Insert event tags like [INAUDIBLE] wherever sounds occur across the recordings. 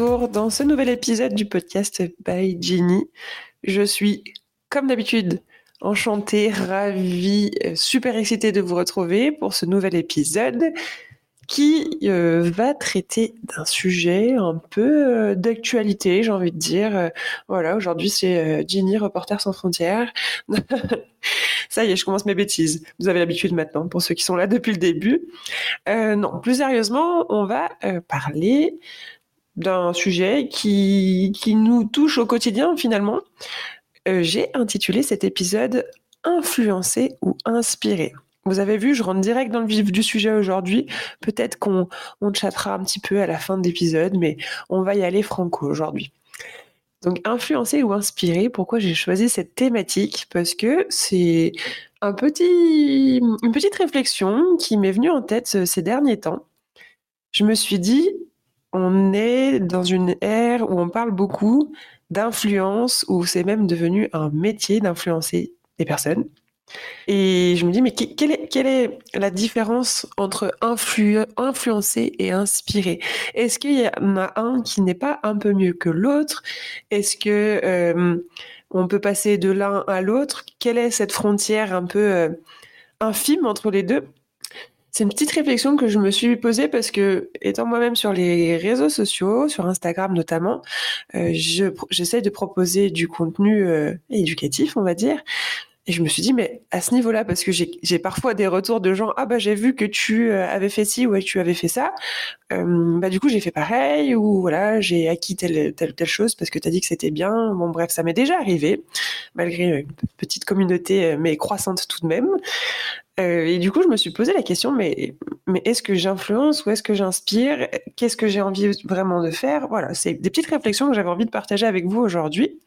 dans ce nouvel épisode du podcast by Ginny. Je suis, comme d'habitude, enchantée, ravie, euh, super excitée de vous retrouver pour ce nouvel épisode qui euh, va traiter d'un sujet un peu euh, d'actualité, j'ai envie de dire. voilà, aujourd'hui c'est Ginny, reporter sans frontières. [LAUGHS] Ça y est, je commence mes bêtises. Vous avez l'habitude maintenant, pour ceux qui sont là depuis le début. non, plus sérieusement, on va parler d'un sujet qui, qui nous touche au quotidien finalement. J'ai intitulé cet épisode Influencer ou inspirer. Vous avez vu, je rentre direct dans le vif du sujet aujourd'hui. Peut-être qu'on on chattera un petit peu à la fin de l'épisode, mais on va y aller franco aujourd'hui. Donc, influencer ou inspirer, pourquoi j'ai choisi cette thématique? Parce que c'est un petit, une petite réflexion qui m'est venue en tête ces derniers temps. Je me suis dit, on est dans une ère où on parle beaucoup d'influence, où c'est même devenu un métier d'influencer des personnes. Et je me dis, mais quelle est, la différence entre influencer et inspirer? Est-ce qu'il y en a un qui n'est pas un peu mieux que l'autre? Est-ce que euh, on peut passer de l'un à l'autre? Quelle est cette frontière un peu euh, infime entre les deux? C'est une petite réflexion que je me suis posée parce que, étant moi-même sur les réseaux sociaux, sur Instagram notamment, euh, j'essaie de proposer du contenu éducatif, on va dire. Et je me suis dit, mais à ce niveau-là, parce que j'ai parfois des retours de gens, ah bah j'ai vu que tu euh, avais fait ci ou que tu avais fait ça, euh, bah du coup j'ai fait pareil, ou voilà, j'ai acquis telle, telle, telle chose parce que tu as dit que c'était bien. Bon bref, ça m'est déjà arrivé, malgré une petite communauté, euh, mais croissante tout de même. et du coup, je me suis posé la question, mais, mais est-ce que j'influence ou est-ce que j'inspire? Qu'est-ce que j'ai envie vraiment de faire? Voilà, c'est des petites réflexions que j'avais envie de partager avec vous aujourd'hui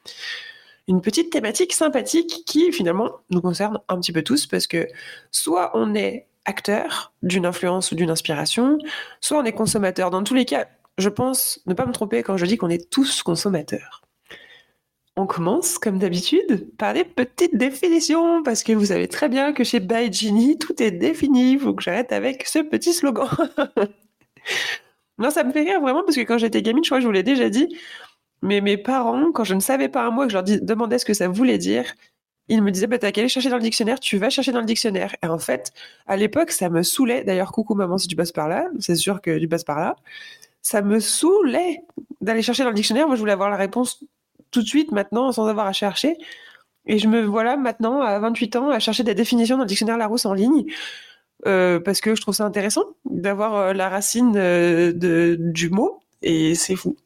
une petite thématique sympathique qui finalement nous concerne un petit peu tous parce que soit on est acteur d'une influence ou d'une inspiration, soit on est consommateur. Dans tous les cas, je pense ne pas me tromper quand je dis qu'on est tous consommateurs. On commence, comme d'habitude, par des petites définitions, parce que vous savez très bien que chez By Genie, tout est défini. Il faut que j'arrête avec ce petit slogan. [LAUGHS] non, ça me fait rire vraiment, parce que quand j'étais gamine, je crois que je vous l'ai déjà dit, mais mes parents, quand je ne savais pas un mot et que je leur demandais ce que ça voulait dire, ils me disaient bah, T'as qu'à aller chercher dans le dictionnaire, tu vas chercher dans le dictionnaire. Et en fait, à l'époque, ça me saoulait. D'ailleurs, coucou maman, si tu passes par là, c'est sûr que tu passes par là. Ça me saoulait d'aller chercher dans le dictionnaire. Moi, je voulais avoir la réponse tout de suite, maintenant, sans avoir à chercher. Et je me voilà maintenant, à 28 ans, à chercher des définitions dans le dictionnaire Larousse en ligne. Euh, parce que je trouve ça intéressant d'avoir euh, la racine euh, de, du mot. Et c'est fou.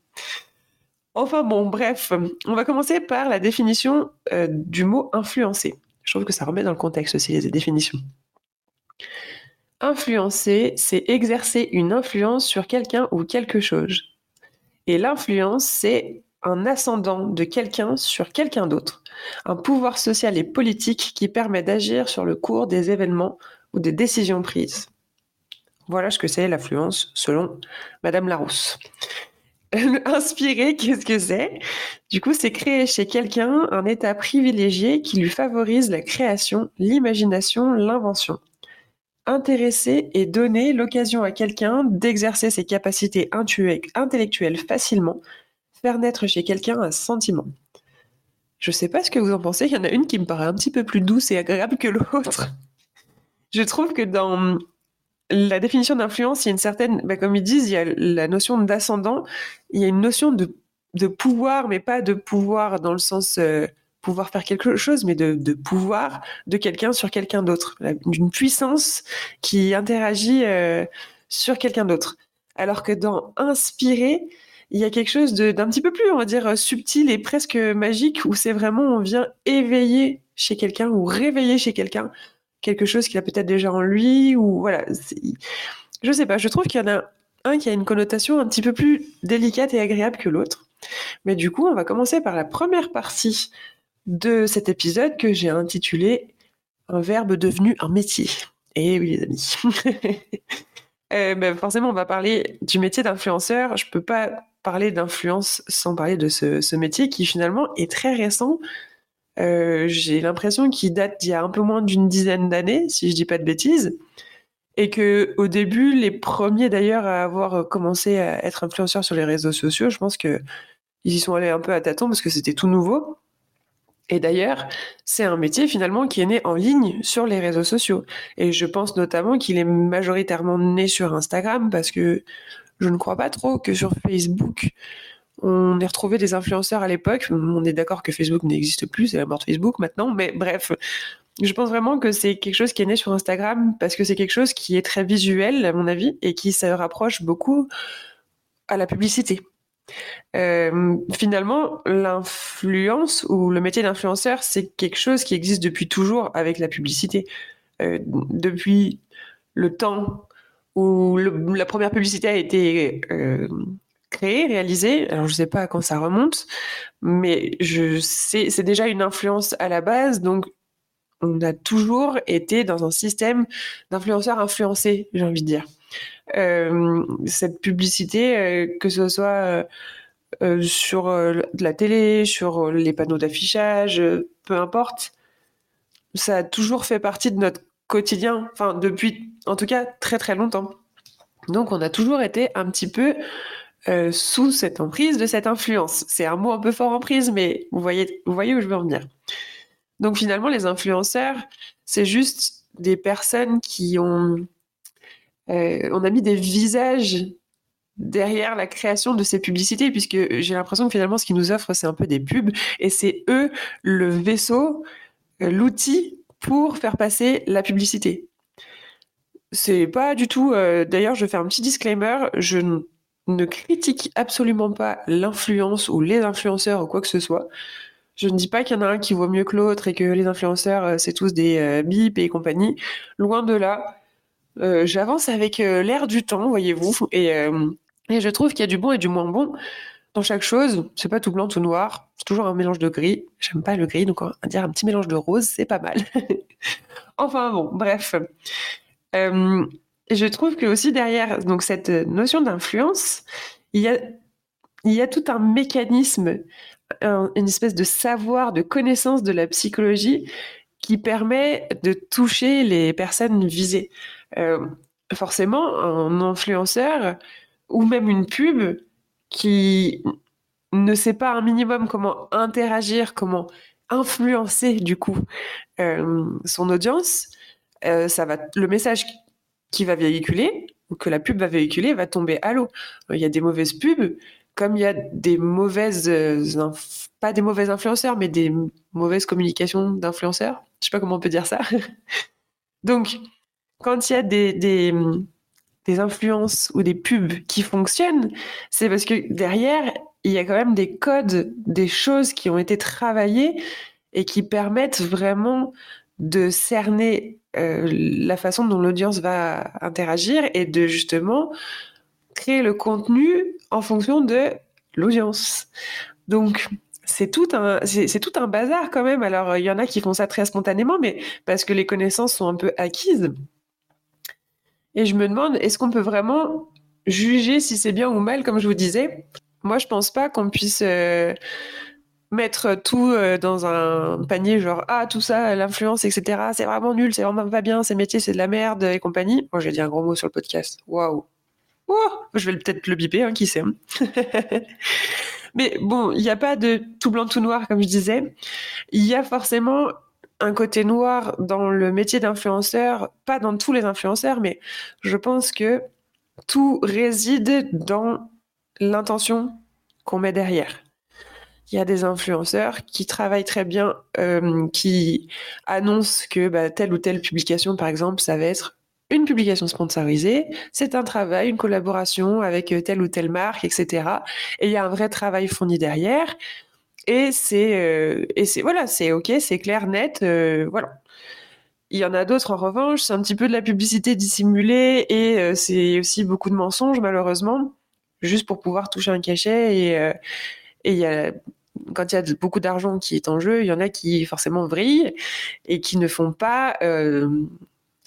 Enfin bon, bref, on va commencer par la définition euh, du mot influencer. Je trouve que ça remet dans le contexte aussi les définitions. Influencer, c'est exercer une influence sur quelqu'un ou quelque chose. Et l'influence, c'est un ascendant de quelqu'un sur quelqu'un d'autre, un pouvoir social et politique qui permet d'agir sur le cours des événements ou des décisions prises. Voilà ce que c'est l'influence selon Madame Larousse. [LAUGHS] Inspirer, qu'est-ce que c'est? Du coup, c'est créer chez quelqu'un un état privilégié qui lui favorise la création, l'imagination, l'invention. Intéresser et donner l'occasion à quelqu'un d'exercer ses capacités intellectuelles facilement, faire naître chez quelqu'un un sentiment. Je sais pas ce que vous en pensez, il y en a une qui me paraît un petit peu plus douce et agréable que l'autre. [LAUGHS] Je trouve que dans la définition d'influence, il y a une certaine, bah, comme ils disent, il y a la notion d'ascendant, il y a une notion de, pouvoir, mais pas de pouvoir dans le sens euh, pouvoir faire quelque chose, mais de, pouvoir de quelqu'un sur quelqu'un d'autre, d'une puissance qui interagit euh, sur quelqu'un d'autre. Alors que dans inspirer, il y a quelque chose d'un petit peu plus, on va dire, subtil et presque magique, où c'est vraiment, on vient éveiller chez quelqu'un ou réveiller chez quelqu'un quelque chose qu'il a peut-être déjà en lui ou voilà. Je sais pas, je trouve qu'il y en a un qui a une connotation un petit peu plus délicate et agréable que l'autre. Mais du coup, on va commencer par la première partie de cet épisode que j'ai intitulé Un verbe devenu un métier. Et eh oui, les amis. [LAUGHS] euh, ben forcément, on va parler du métier d'influenceur. Je peux pas parler d'influence sans parler de ce, ce, métier qui finalement est très récent j'ai l'impression qu'il date d'il y a un peu moins d'une dizaine d'années, si je dis pas de bêtises. Et que au début, les premiers d'ailleurs à avoir commencé à être influenceurs sur les réseaux sociaux, je pense que ils y sont allés un peu à tâtons parce que c'était tout nouveau. Et d'ailleurs, c'est un métier finalement qui est né en ligne sur les réseaux sociaux. Et je pense notamment qu'il est majoritairement né sur Instagram parce que je ne crois pas trop que sur Facebook, on ait retrouvé des influenceurs à l'époque. On est d'accord que Facebook n'existe plus, c'est la mort de Facebook maintenant, mais bref. Je pense vraiment que c'est quelque chose qui est né sur Instagram parce que c'est quelque chose qui est très visuel, à mon avis, et qui se rapproche beaucoup à la publicité. Euh, finalement, l'influence ou le métier d'influenceur, c'est quelque chose qui existe depuis toujours avec la publicité. Euh, depuis le temps où la première publicité a été euh, créée, réalisée, alors je ne sais pas à quand ça remonte, mais je sais, c'est déjà une influence à la base, donc on a toujours été dans un système d'influenceurs influencés, j'ai envie de dire. Euh, cette publicité, euh, que ce soit euh, sur de la télé, sur les panneaux d'affichage, peu importe, ça a toujours fait partie de notre quotidien, enfin depuis en tout cas très très longtemps. Donc on a toujours été un petit peu sous cette emprise de cette influence. C'est un mot un peu fort emprise, mais vous voyez, où je veux en venir. Donc finalement, les influenceurs, c'est juste des personnes qui ont euh, on a mis des visages derrière la création de ces publicités, puisque j'ai l'impression que finalement, ce qu'ils nous offrent, c'est un peu des pubs, et c'est eux le vaisseau, euh, l'outil pour faire passer la publicité. C'est pas du tout. Euh, d'ailleurs, je fais un petit disclaimer. Je ne critique absolument pas l'influence ou les influenceurs ou quoi que ce soit. Je ne dis pas qu'il y en a un qui vaut mieux que l'autre et que les influenceurs, c'est tous des bips et compagnie. Loin de là. Euh, j'avance avec euh, l'air du temps, voyez-vous, euh, et, je trouve qu'il y a du bon et du moins bon dans chaque chose. C'est pas tout blanc, tout noir. C'est toujours un mélange de gris. J'aime pas le gris, donc on dire un petit mélange de rose, c'est pas mal. [LAUGHS] enfin bon, bref. Je trouve que aussi derrière donc cette notion d'influence, il y a il y a tout un mécanisme, une espèce de savoir, de connaissance de la psychologie qui permet de toucher les personnes visées. Euh, forcément, un influenceur ou même une pub qui ne sait pas un minimum comment interagir, comment influencer du coup euh, son audience, euh, ça va, le message qui va véhiculer ou que la pub va véhiculer va tomber à l'eau. Il y a des mauvaises pubs, comme il y a des mauvaises, pas des mauvais influenceurs, mais des mauvaises communications d'influenceurs. Je sais pas comment on peut dire ça. [LAUGHS] Donc, quand il y a des, des, influences ou des pubs qui fonctionnent, c'est parce que derrière, il y a quand même des codes, des choses qui ont été travaillées et qui permettent vraiment de cerner euh, la façon dont l'audience va interagir et de justement créer le contenu en fonction de l'audience. Donc, c'est tout un c'est tout un bazar quand même. Alors il y en a qui font ça très spontanément, mais parce que les connaissances sont un peu acquises. Et je me demande, est-ce qu'on peut vraiment juger si c'est bien ou mal, comme je vous disais? Moi, je pense pas qu'on puisse euh, mettre tout euh, dans un panier, genre ah tout ça, l'influence, etc. C'est vraiment nul, c'est vraiment pas bien, ces métiers, c'est de la merde et compagnie. Moi, j'ai dit un gros mot sur le podcast. Waouh. Je vais peut-être le biper, hein, qui sait. Hein. [LAUGHS] Mais bon, il n'y a pas de tout blanc, tout noir, comme je disais. Il y a forcément un côté noir dans le métier d'influenceur, pas dans tous les influenceurs, mais je pense que tout réside dans l'intention qu'on met derrière. Il y a des influenceurs qui travaillent très bien, euh, qui annoncent que bah, telle ou telle publication, par exemple, ça va être une publication sponsorisée, c'est un travail, une collaboration avec telle ou telle marque, etc. Et il y a un vrai travail fourni derrière. Et c'est euh, et c'est voilà, c'est ok, c'est clair, net, euh, voilà. Il y en a d'autres en revanche, c'est un petit peu de la publicité dissimulée et euh, c'est aussi beaucoup de mensonges malheureusement, juste pour pouvoir toucher un cachet et et il y a quand il y a beaucoup d'argent qui est en jeu, il y en a qui forcément vrillent et qui ne font pas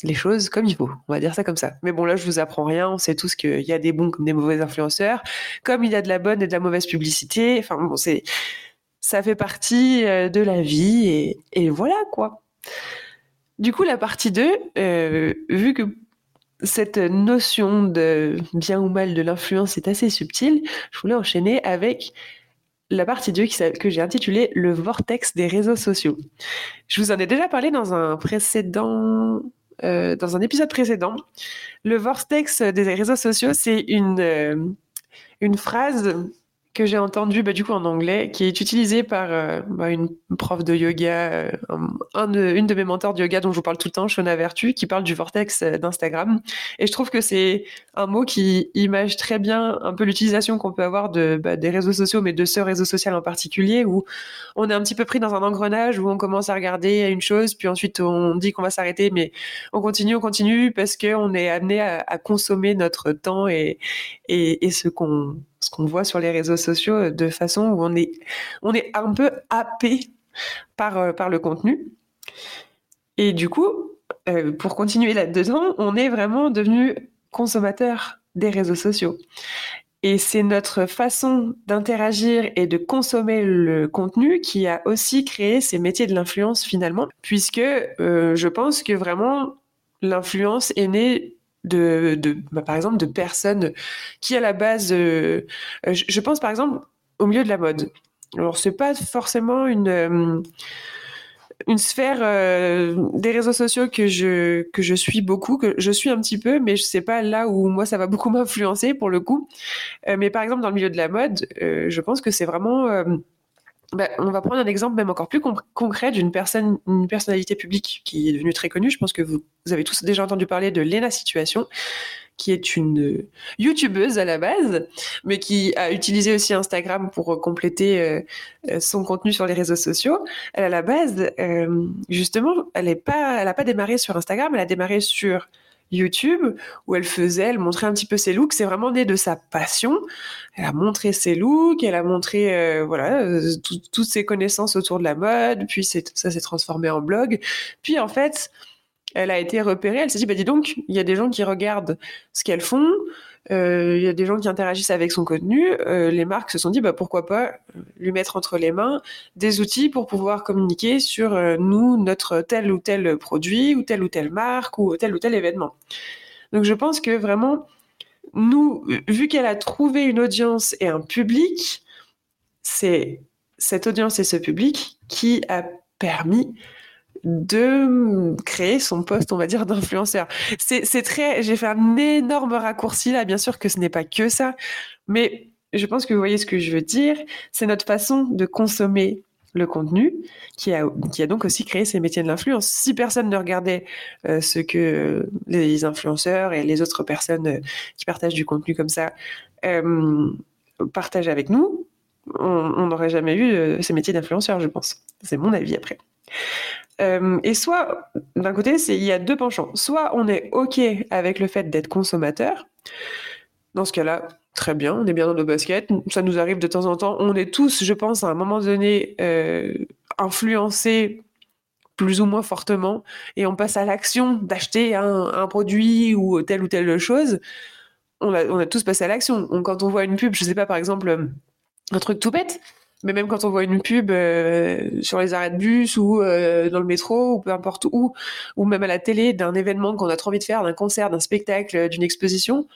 les choses comme il faut. On va dire ça comme ça. Mais bon, là, je vous apprends rien. On sait tous qu'il y a des bons comme des mauvais influenceurs, comme il y a de la bonne et de la mauvaise publicité. Enfin, bon, c'est, ça fait partie euh, de la vie et, voilà quoi. Du coup, la partie 2, euh, vu que cette notion de bien ou mal de l'influence est assez subtile, je voulais enchaîner avec la partie 2 que j'ai intitulée Le vortex des réseaux sociaux. Je vous en ai déjà parlé dans un précédent, euh, dans un épisode précédent. Le vortex des réseaux sociaux, c'est une, euh, une phrase que j'ai entendu bah, du coup en anglais, qui est utilisé par euh, bah, une prof de yoga, euh, une de mes mentors de yoga dont je vous parle tout le temps, Shona Vertu, qui parle du vortex euh, d'Instagram. Et je trouve que c'est un mot qui image très bien un peu l'utilisation qu'on peut avoir de, bah, des réseaux sociaux, mais de ce réseau social en particulier, où on est un petit peu pris dans un engrenage, où on commence à regarder une chose, puis ensuite on dit qu'on va s'arrêter, mais on continue, on continue, parce qu'on est amené à, consommer notre temps et, et ce qu'on ce qu'on voit sur les réseaux sociaux euh, de façon où on est, on est un peu happé par, euh, par le contenu. Et du coup, euh, pour continuer là-dedans, on est vraiment devenu consommateur des réseaux sociaux. Et c'est notre façon d'interagir et de consommer le contenu qui a aussi créé ces métiers de l'influence finalement, puisque je pense que vraiment l'influence est née de, bah, par exemple, de personnes qui à la base, euh, je, pense par exemple au milieu de la mode. Alors c'est pas forcément une euh, une sphère euh, des réseaux sociaux que je que je suis beaucoup, que je suis un petit peu, mais je sais pas là où moi ça va beaucoup [LAUGHS] m'influencer pour le coup. mais par exemple dans le milieu de la mode, je pense que c'est vraiment bah, on va prendre un exemple même encore plus concret d'une personne, une personnalité publique qui est devenue très connue. Je pense que vous, avez tous déjà entendu parler de Lena Situation, qui est une youtubeuse à la base, mais qui a utilisé aussi Instagram pour compléter euh, son contenu sur les réseaux sociaux. Elle, à la base, euh, justement, elle n'a pas, pas démarré sur Instagram, elle a démarré sur YouTube où elle faisait, elle montrait un petit peu ses looks. C'est vraiment né de sa passion. Elle a montré ses looks, elle a montré euh, voilà euh, toutes ses connaissances autour de la mode. Puis ça s'est transformé en blog. Puis en fait, elle a été repérée. Elle s'est dit bah dis donc, il y a des gens qui regardent ce qu'elles font. Euh, il y a des gens qui interagissent avec son contenu. Euh, les marques se sont dit, bah, pourquoi pas lui mettre entre les mains des outils pour pouvoir communiquer sur euh, nous, notre tel ou tel produit, ou telle ou telle marque, ou tel ou tel événement. Donc je pense que vraiment, nous, vu qu'elle a trouvé une audience et un public, c'est cette audience et ce public qui a permis de créer son poste, on va dire, d'influenceur. C'est très, j'ai fait un énorme raccourci là, bien sûr que ce n'est pas que ça, mais je pense que vous voyez ce que je veux dire. C'est notre façon de consommer le contenu qui a, qui a donc aussi créé ces métiers de l'influence. Si personne ne regardait euh, ce que les influenceurs et les autres personnes euh, qui partagent du contenu comme ça euh, partagent avec nous, on n'aurait jamais eu ces métiers d'influenceur, je pense. C'est mon avis après. Euh, et soit, d'un côté, il y a deux penchants. Soit on est OK avec le fait d'être consommateur. Dans ce cas-là, très bien, on est bien dans nos baskets. Ça nous arrive de temps en temps. On est tous, je pense, à un moment donné, euh, influencés plus ou moins fortement et on passe à l'action d'acheter un, produit ou telle ou telle chose. On a, tous passé à l'action. Quand on voit une pub, je sais pas, par exemple, un truc tout bête, mais même quand on voit une pub euh, sur les arrêts de bus ou euh, dans le métro ou peu importe où, ou même à la télé d'un événement qu'on a trop envie de faire, d'un concert, d'un spectacle, d'une exposition,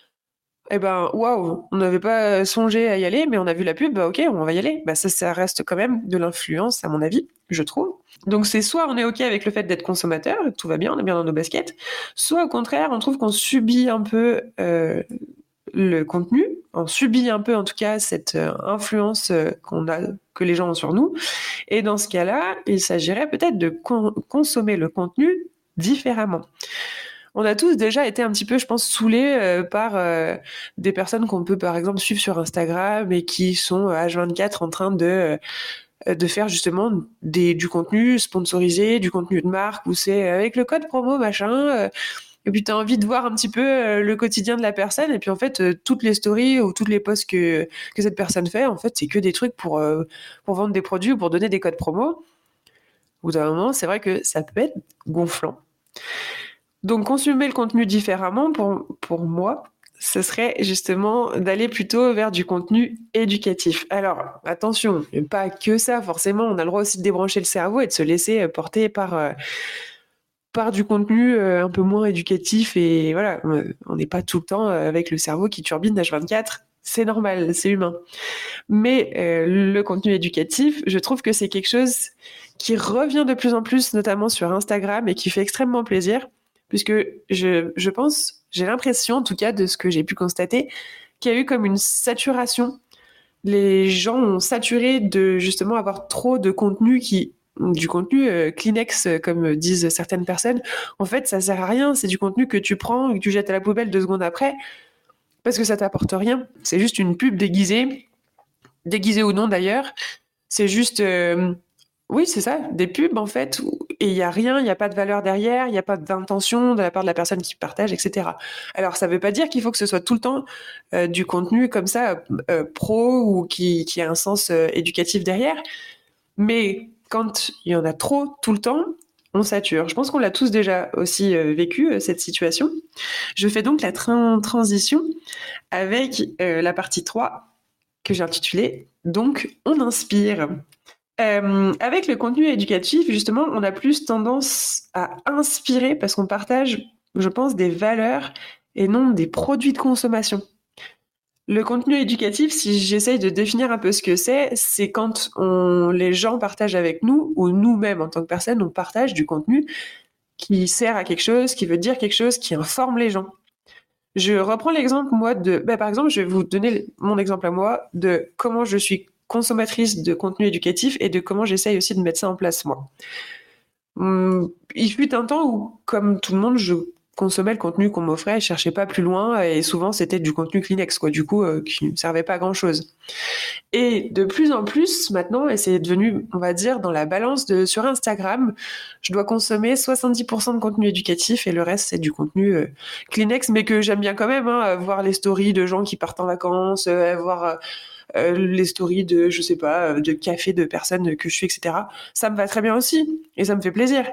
eh ben waouh, on n'avait pas songé à y aller, mais on a vu la pub, bah ok, on va y aller. Bah ça, ça reste quand même de l'influence à mon avis, je trouve. Donc c'est soit on est ok avec le fait d'être consommateur, tout va bien, on est bien dans nos baskets, soit au contraire on trouve qu'on subit un peu euh, le contenu, on subit un peu en tout cas cette euh, influence euh, qu'on a, que les gens ont sur nous. Et dans ce cas-là, il s'agirait peut-être de consommer le contenu différemment. On a tous déjà été un petit peu, je pense, saoulés euh, par des personnes qu'on peut par exemple suivre sur Instagram et qui sont H24 en train de de faire justement des, du contenu sponsorisé, du contenu de marque, où c'est avec le code promo machin, et puis tu as envie de voir un petit peu euh, le quotidien de la personne et puis en fait euh, toutes les stories ou toutes les posts que que cette personne fait en fait c'est que des trucs pour euh, pour vendre des produits ou pour donner des codes promo. Au bout d'un moment, c'est vrai que ça peut être gonflant. Donc consommer le contenu différemment pour pour moi, ce serait justement d'aller plutôt vers du contenu éducatif. Alors, attention, pas que ça, forcément, on a le droit aussi de débrancher le cerveau et de se laisser porter par, par du contenu un peu moins éducatif et voilà, on n'est pas tout le temps avec le cerveau qui turbine H24 c'est normal, c'est humain. Mais le contenu éducatif, je trouve que c'est quelque chose qui revient de plus en plus, notamment sur Instagram, et qui fait extrêmement plaisir, puisque je, je pense, j'ai l'impression, en tout cas, de ce que j'ai pu constater, qu'il y a eu comme une saturation. Les gens ont saturé de justement avoir trop de contenu qui du contenu euh, Kleenex, comme disent certaines personnes. En fait, ça sert à rien. C'est du contenu que tu prends et que tu jettes à la poubelle deux secondes après parce que ça t'apporte rien. C'est juste une pub déguisée, déguisée ou non d'ailleurs. C'est juste, euh, oui, c'est ça, des pubs en fait, et il n'y a rien, il n'y a pas de valeur derrière, il n'y a pas d'intention de la part de la personne qui partage, etc. Alors ça ne veut pas dire qu'il faut que ce soit tout le temps euh, du contenu comme ça, euh, pro ou qui, qui a un sens éducatif derrière, mais quand il y en a trop tout le temps, on sature. Je pense qu'on l'a tous déjà aussi euh, vécu, euh, cette situation. Je fais donc la transition avec euh, la partie 3 que j'ai intitulée Donc on inspire. avec le contenu éducatif, justement, on a plus tendance à inspirer parce qu'on partage, je pense, des valeurs et non des produits de consommation. Le contenu éducatif, si j'essaye de définir un peu ce que c'est, c'est quand les gens partagent avec nous, ou nous-mêmes en tant que personne, on partage du contenu qui sert à quelque chose, qui veut dire quelque chose, qui informe les gens. Je reprends l'exemple, moi, de... Ben, par exemple, je vais vous donner mon exemple à moi de comment je suis consommatrice de contenu éducatif et de comment j'essaye aussi de mettre ça en place, moi. Hum, il fut un temps où, comme tout le monde, je consommais le contenu qu'on m'offrait, je cherchais pas plus loin et souvent c'était du contenu Kleenex quoi, du coup euh, qui ne servait pas à grand chose. Et de plus en plus maintenant, et c'est devenu, on va dire, dans la balance de sur Instagram, je dois consommer 70% de contenu éducatif et le reste c'est du contenu euh, Kleenex, mais que j'aime bien quand même, hein, voir les stories de gens qui partent en vacances, euh, voir les stories de, je sais pas, de café de personnes que je suis, etc. Ça me va très bien aussi et ça me fait plaisir.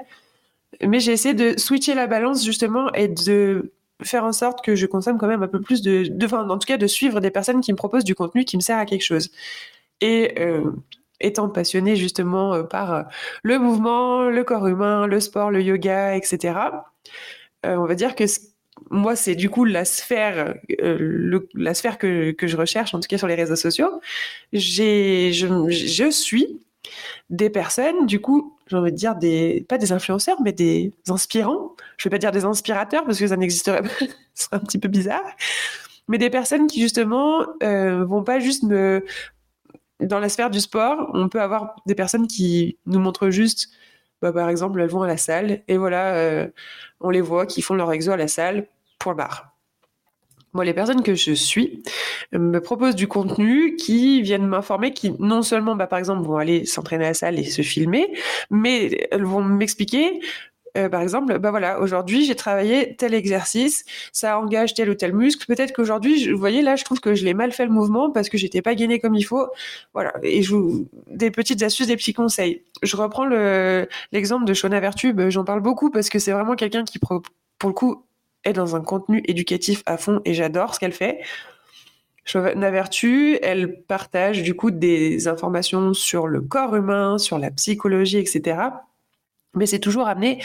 Mais j'ai essayé de switcher la balance justement et de faire en sorte que je consomme quand même un peu plus de, enfin, en tout cas de suivre des personnes qui me proposent du contenu qui me sert à quelque chose. Et euh, étant passionné justement euh, par euh, le mouvement, le corps humain, le sport, le yoga, etc. on va dire que moi, c'est du coup la sphère, la sphère que, je recherche, en tout cas sur les réseaux sociaux. Je, je suis des personnes, du coup, j'ai envie de dire des, pas des influenceurs, mais des inspirants. Je vais pas dire des inspirateurs parce que ça n'existerait pas, [LAUGHS] ce serait un petit peu bizarre. Mais des personnes qui justement euh, vont pas juste me, dans la sphère du sport, on peut avoir des personnes qui nous montrent juste, bah, par exemple, elles vont à la salle et voilà, euh, on les voit qui font leur exo à la salle, point barre. Moi, les personnes que je suis euh, me proposent du contenu qui viennent m'informer, qui non seulement, bah, par exemple, vont aller s'entraîner à la salle et se filmer, mais elles vont m'expliquer euh, par exemple, bah voilà, aujourd'hui j'ai travaillé tel exercice, ça engage tel ou tel muscle. Peut-être qu'aujourd'hui, vous voyez là, je trouve que je l'ai mal fait le mouvement parce que j'étais pas gainé comme il faut. Voilà, et je vous des petites astuces, des petits conseils. Je reprends l'exemple de Shona Vertube. J'en parle beaucoup parce que c'est vraiment quelqu'un qui pour le coup est dans un contenu éducatif à fond et j'adore ce qu'elle fait. Vertu, elle partage du coup des informations sur le corps humain, sur la psychologie, etc. Mais c'est toujours amené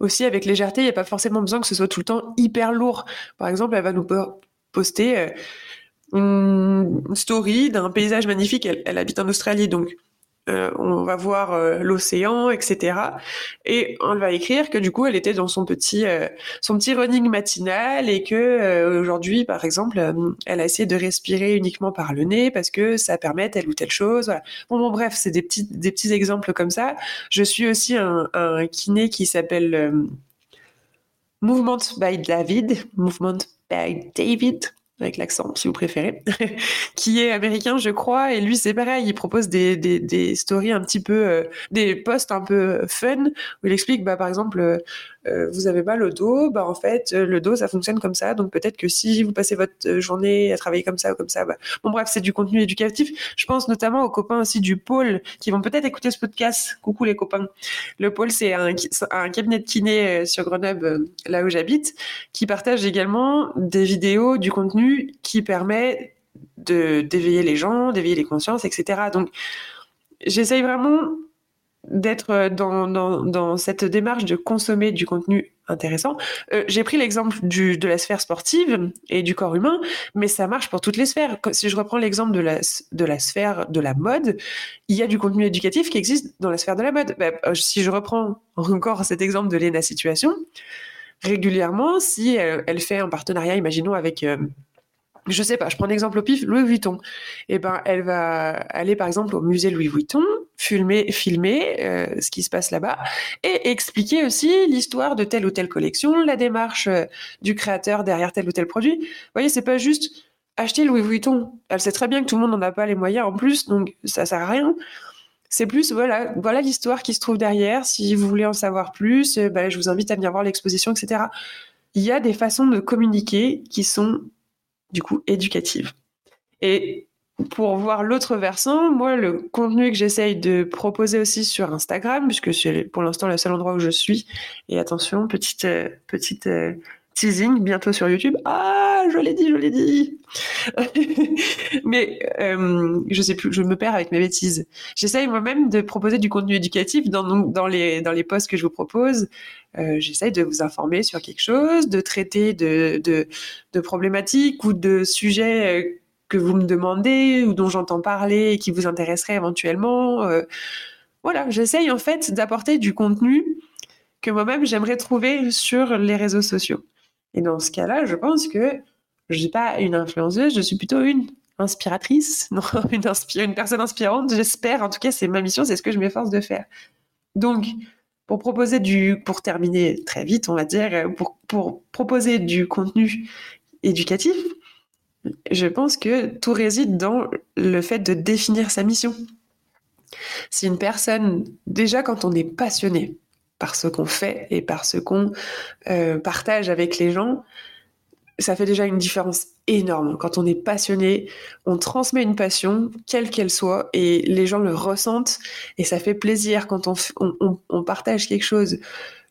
aussi avec légèreté. Il n'y a pas forcément besoin que ce soit tout le temps hyper lourd. Par exemple, elle va nous poster euh, une story d'un paysage magnifique. Elle, elle habite en Australie, donc euh, on va voir euh, l'océan, etc. Et on va écrire que du coup, elle était dans son petit, euh, son petit running matinal et que aujourd'hui, par exemple, elle a essayé de respirer uniquement par le nez parce que ça permet telle ou telle chose. Bon, bon, bref, c'est des petits, des petits exemples comme ça. Je suis aussi un, un kiné qui s'appelle Movement by David, Movement by David avec l'accent si vous préférez, [LAUGHS] qui est américain je crois, et lui c'est pareil, il propose des, stories un petit peu, euh, des posts un peu fun, où il explique bah, par exemple, euh, euh, vous avez mal au dos, bah en fait le dos ça fonctionne comme ça, donc peut-être que si vous passez votre journée à travailler comme ça ou comme ça, bah... bon bref c'est du contenu éducatif. Je pense notamment aux copains aussi du pôle qui vont peut-être écouter ce podcast. Coucou les copains. Le pôle c'est un, un cabinet de kiné sur Grenoble, là où j'habite, qui partage également des vidéos, du contenu qui permet de d'éveiller les gens, d'éveiller les consciences, etc. Donc j'essaye vraiment d'être euh, dans, dans, dans, cette démarche de consommer du contenu intéressant. Euh, J'ai pris l'exemple de la sphère sportive et du corps humain, mais ça marche pour toutes les sphères. Si je reprends l'exemple de la, de la sphère de la mode, il y a du contenu éducatif qui existe dans la sphère de la mode. Ben, euh, si je reprends encore cet exemple de Lena Situation, régulièrement, si elle, fait un partenariat, imaginons, avec... je sais pas, je prends un exemple au pif, Louis Vuitton. Eh ben, elle va aller par exemple au musée Louis Vuitton, filmer, filmer euh, ce qui se passe là-bas et expliquer aussi l'histoire de telle ou telle collection, la démarche euh, du créateur derrière tel ou tel produit. Vous voyez, c'est pas juste acheter Louis Vuitton. Elle sait très bien que tout le monde n'en a pas les moyens en plus, donc ça sert à rien. C'est plus, voilà, voilà l'histoire qui se trouve derrière. Si vous voulez en savoir plus, euh, ben, je vous invite à venir voir l'exposition, etc. Il y a des façons de communiquer qui sont du coup éducative. Et pour voir l'autre versant, moi, le contenu que j'essaye de proposer aussi sur Instagram, puisque c'est pour l'instant le seul endroit où je suis, et attention, petite, euh, petite euh, teasing, bientôt sur YouTube. Ah, je l'ai dit, je l'ai dit. [LAUGHS] Mais euh, je sais plus, je me perds avec mes bêtises. J'essaye moi-même de proposer du contenu éducatif dans, dans, les, dans les posts que je vous propose. Euh, j'essaye de vous informer sur quelque chose, de traiter de, de, problématiques ou de sujets euh, que vous me demandez ou dont j'entends parler et qui vous intéresseraient éventuellement. Euh, voilà, j'essaye en fait d'apporter du contenu que moi-même j'aimerais trouver sur les réseaux sociaux. Et dans ce cas-là, je pense que je suis pas une influenceuse, je suis plutôt une inspiratrice, [LAUGHS] non, une, personne inspirante, j'espère. En tout cas, c'est ma mission, c'est ce que je m'efforce de faire. Donc, pour proposer du, pour terminer très vite, on va dire, pour, pour proposer du contenu éducatif, je pense que tout réside dans le fait de définir sa mission. Si une personne, déjà quand on est passionné par ce qu'on fait et par ce qu'on euh, partage avec les gens, ça fait déjà une différence énorme. Quand on est passionné, on transmet une passion, quelle qu'elle soit, et les gens le ressentent, et ça fait plaisir quand on, partage quelque chose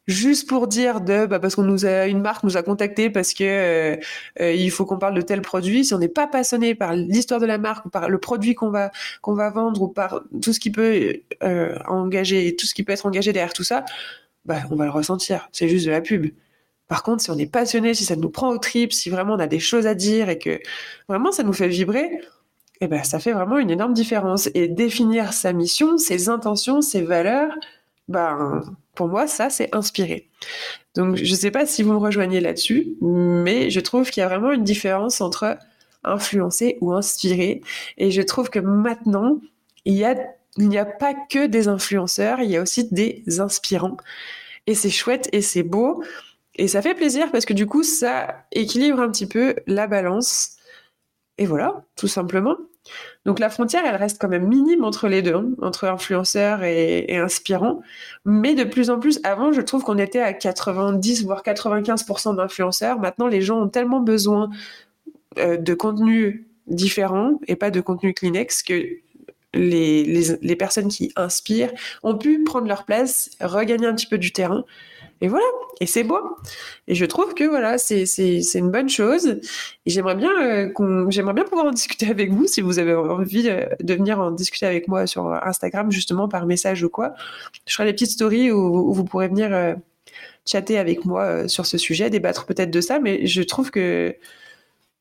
juste pour dire de bah parce qu'on nous a une marque nous a contacté parce que euh, euh, il faut qu'on parle de tel produit. Si on n'est pas passionné par l'histoire de la marque ou par le produit qu'on va qu'on va vendre ou par tout ce qui peut euh, engager tout ce qui peut être engagé derrière tout ça bah on va le ressentir. C'est juste de la pub. Par contre, si on est passionné, si ça nous prend au trip, si vraiment on a des choses à dire et que vraiment ça nous fait vibrer, eh ben, ça fait vraiment une énorme différence. Et définir sa mission, ses intentions, ses valeurs, ben, pour moi, ça, c'est inspirer. Donc, je ne sais pas si vous me rejoignez là-dessus, mais je trouve qu'il y a vraiment une différence entre influencer ou inspirer. Et je trouve que maintenant, il n'y a pas que des influenceurs, il y a aussi des inspirants. Et c'est chouette et c'est beau. Et ça fait plaisir parce que du coup, ça équilibre un petit peu la balance. Et voilà, tout simplement. Donc la frontière, elle reste quand même minime entre les deux, entre influenceurs et, inspirants. Mais de plus en plus, avant, je trouve qu'on était à 90 voire 95% d'influenceurs. Maintenant, les gens ont tellement besoin euh, de contenu différent et pas de contenu Kleenex que les, les personnes qui inspirent ont pu prendre leur place, regagner un petit peu du terrain et voilà, et c'est beau. Et je trouve que voilà, c'est une bonne chose. Et j'aimerais bien, euh, bien pouvoir en [LAUGHS] discuter avec vous si vous avez envie euh, de venir en discuter avec moi sur Instagram, justement par message ou quoi. Je ferai des petites stories où, vous pourrez venir euh, chatter avec moi sur ce sujet, débattre peut-être de ça. Mais je trouve que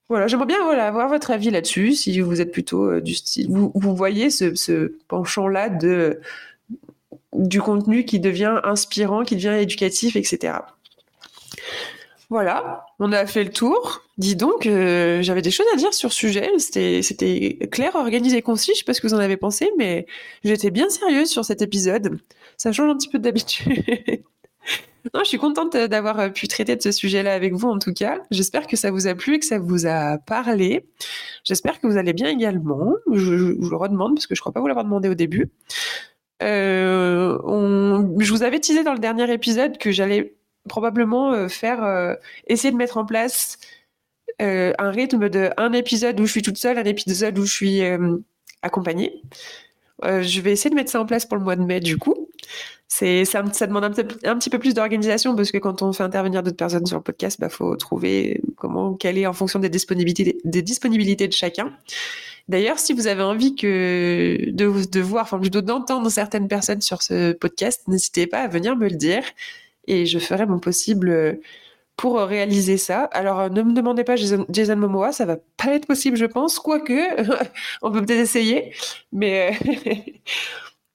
voilà, j'aimerais bien voilà, avoir votre avis là-dessus, si vous êtes plutôt du style. Vous, vous voyez ce, ce penchant-là de du contenu qui devient inspirant, qui devient éducatif, etc. Voilà, on a fait le tour. Dis donc, euh, j'avais des choses à dire sur ce sujet. C'était clair, organisé, concis. Je sais pas ce que vous en avez pensé, mais j'étais bien sérieuse sur cet épisode. Ça change un petit peu d'habitude. [LAUGHS] je suis contente d'avoir pu traiter de ce sujet-là avec vous, en tout cas. J'espère que ça vous a plu et que ça vous a parlé. J'espère que vous allez bien également. Je, je, vous le redemande parce que je crois pas vous l'avoir demandé au début. Euh, je vous avais teasé dans le dernier épisode que j'allais probablement euh, faire euh, essayer de mettre en place un rythme de un épisode où je suis toute seule, un épisode où je suis accompagnée. je vais essayer de mettre ça en place pour le mois de mai du coup. C'est ça, demande un, petit peu plus d'organisation parce que quand on fait intervenir d'autres personnes sur le podcast, bah faut trouver comment caler en fonction des disponibilités des disponibilités de chacun. D'ailleurs, si vous avez envie de, de voir, enfin plutôt d'entendre certaines personnes sur ce podcast, n'hésitez pas à venir me le dire et je ferai mon possible pour réaliser ça. Alors, ne me demandez pas Jason, Jason Momoa, ça va pas être possible, je pense, quoique [LAUGHS] on peut peut-être essayer, [LAUGHS] mais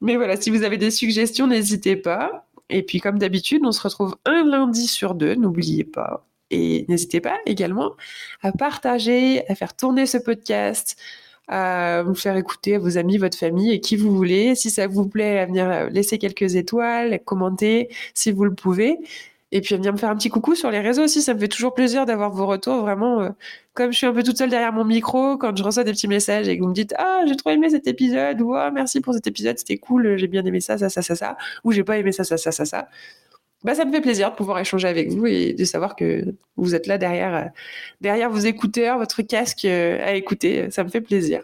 voilà, si vous avez des suggestions, n'hésitez pas. Et puis, comme d'habitude, on se retrouve un lundi sur deux, n'oubliez pas. Et n'hésitez pas également à partager, à faire tourner ce podcast, à vous faire écouter à vos amis, votre famille et qui vous voulez. Si ça vous plaît, à venir laisser quelques étoiles, commenter si vous le pouvez. Et puis à venir me faire un petit coucou sur les réseaux aussi, ça me fait toujours plaisir d'avoir vos retours. Vraiment, euh, comme je suis un peu toute seule derrière mon micro, quand je reçois des petits messages et que vous me dites Ah, j'ai trop aimé cet épisode, ou merci pour cet épisode, c'était cool, j'ai bien aimé ça, ça, ça, ça, ça, ou j'ai pas aimé ça, ça, ça, ça, ça. Bah, ça me fait plaisir de pouvoir échanger avec vous et de savoir que vous êtes là derrière, euh, derrière vos écouteurs, votre casque euh, à écouter. Ça me fait plaisir.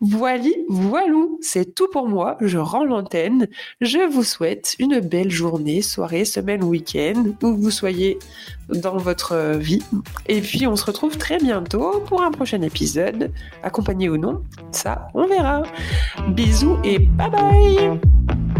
Voilà, voilou, c'est tout pour moi. Je rends l'antenne. Je vous souhaite une belle journée, soirée, semaine, week-end, où vous soyez dans votre vie. Et puis, on se retrouve très bientôt pour un prochain épisode, accompagné ou non. Ça, on verra. Bisous et bye bye